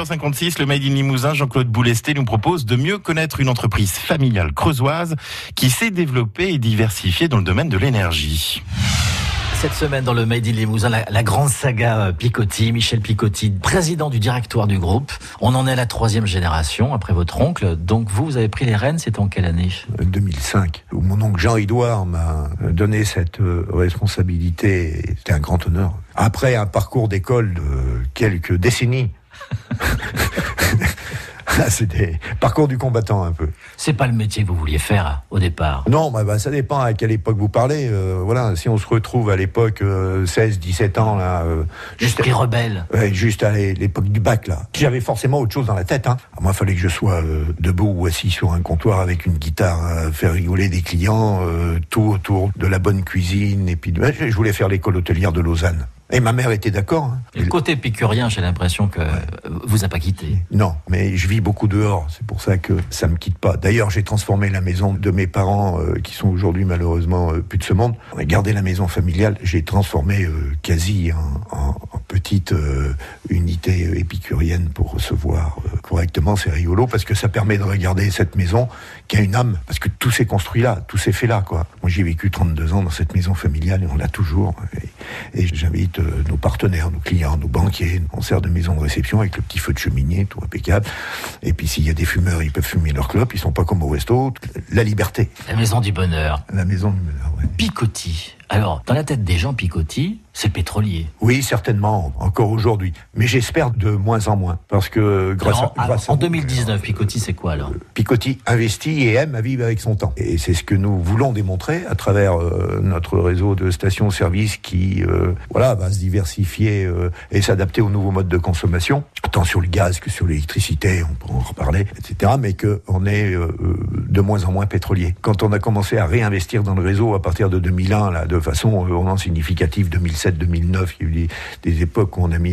8h56, le Made in Limousin, Jean-Claude Boulesté nous propose de mieux connaître une entreprise familiale creusoise qui s'est développée et diversifiée dans le domaine de l'énergie. Cette semaine dans le Made in Limousin, la, grande saga euh, Picotti, Michel Picotti, président du directoire du groupe. On en est à la troisième génération après votre oncle. Donc vous, vous avez pris les rênes, c'est en quelle année? 2005, où mon oncle Jean-Édouard m'a donné cette euh, responsabilité. C'était un grand honneur. Après un parcours d'école de quelques décennies. C'est des parcours du combattant un peu. C'est pas le métier que vous vouliez faire au départ. Non, bah, bah, ça dépend à quelle époque vous parlez. Euh, voilà, si on se retrouve à l'époque 16, euh, 17 ans là, euh, juste rebelle. juste à l'époque du bac là. J'avais forcément autre chose dans la tête. Hein. Moi, il fallait que je sois debout ou assis sur un comptoir avec une guitare, à faire rigoler des clients, tout autour de la bonne cuisine. Et puis, je voulais faire l'école hôtelière de Lausanne. Et ma mère était d'accord. Hein. Le côté épicurien, j'ai l'impression que vous a pas quitté. Non, mais je vis beaucoup dehors. C'est pour ça que ça me quitte pas. D'ailleurs, j'ai transformé la maison de mes parents, euh, qui sont aujourd'hui malheureusement euh, plus de ce monde. On a gardé la maison familiale. J'ai transformé euh, quasi en, en, petite unité épicurienne pour recevoir correctement. C'est rigolo parce que ça permet de regarder cette maison qui a une âme. Parce que tout s'est construit là, tout s'est fait là. Quoi. Moi, j'ai vécu 32 ans dans cette maison familiale et on l'a toujours. Et, et j'invite euh, nos partenaires, nos clients, nos banquiers. On sert de maison de réception avec le petit feu de cheminée, tout impeccable. Et puis s'il y a des fumeurs, ils peuvent fumer leur clope, ils sont pas comme au resto. La liberté. La maison du bonheur. La maison du bonheur, ouais. Picotti. Alors, dans la tête des gens, Picotti, c'est pétrolier. Oui, certainement, encore aujourd'hui. Mais j'espère de moins en moins. Parce que grâce, à, En 2019, Picotti, c'est quoi alors? Picotti investit et aime à vivre avec son temps. Et c'est ce que nous voulons démontrer à travers euh, notre réseau de stations-service qui euh, voilà, va se diversifier euh, et s'adapter aux nouveaux modes de consommation, tant sur le gaz que sur l'électricité, on peut en reparler, etc. Mais qu'on est de moins en moins pétrolier. Quand on a commencé à réinvestir dans le réseau à partir de 2001, là, de façon vraiment significative, 2007, 2009, il y a eu des, époques où on a mis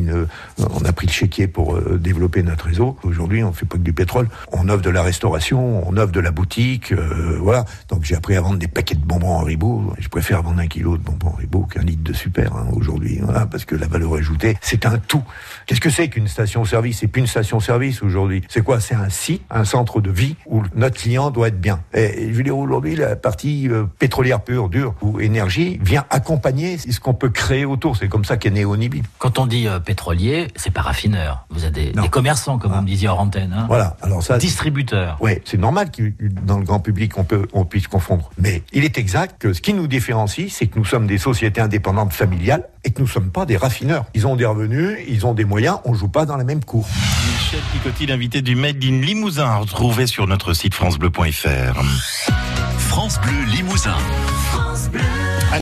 on a pris le chéquier pour euh, développer notre réseau. Aujourd'hui, on ne fait pas que du pétrole. On offre de la restauration, on offre de la boutique, euh, voilà. Donc j'ai appris à vendre des paquets de bonbons en ribot. Je préfère vendre un kilo de bonbons en ribot qu'un litre de super hein, aujourd'hui, voilà, parce que la valeur ajoutée, c'est un tout. Qu'est-ce que c'est qu'une station-service? C'est plus une station-service aujourd'hui. C'est quoi? C'est un site, un centre de vie où notre client doit être bien. Et, je veux dire aujourd'hui, la partie euh, pétrolière pure, dure ou énergie vient accompagner ce qu'on peut créer autour. C'est comme ça qu'est né Onibit. Quand on dit euh, pétrolier, c'est pas raffineur. Vous avez des, commerçants, comme vous me disiez hors antenne. Hein. Voilà. Alors ça. Distributeur. Oui, c'est normal que dans le grand public on peut on puisse confondre. Mais il est exact que ce qui nous différencie, c'est que nous sommes des sociétés indépendantes familiales et que nous ne sommes pas des raffineurs. Ils ont des revenus, ils ont des moyens, on ne joue pas dans la même cour. Michel Picotti, l'invité du Made in Limousin, à sur notre site francebleu.fr. France Bleu Limousin. France Bleu.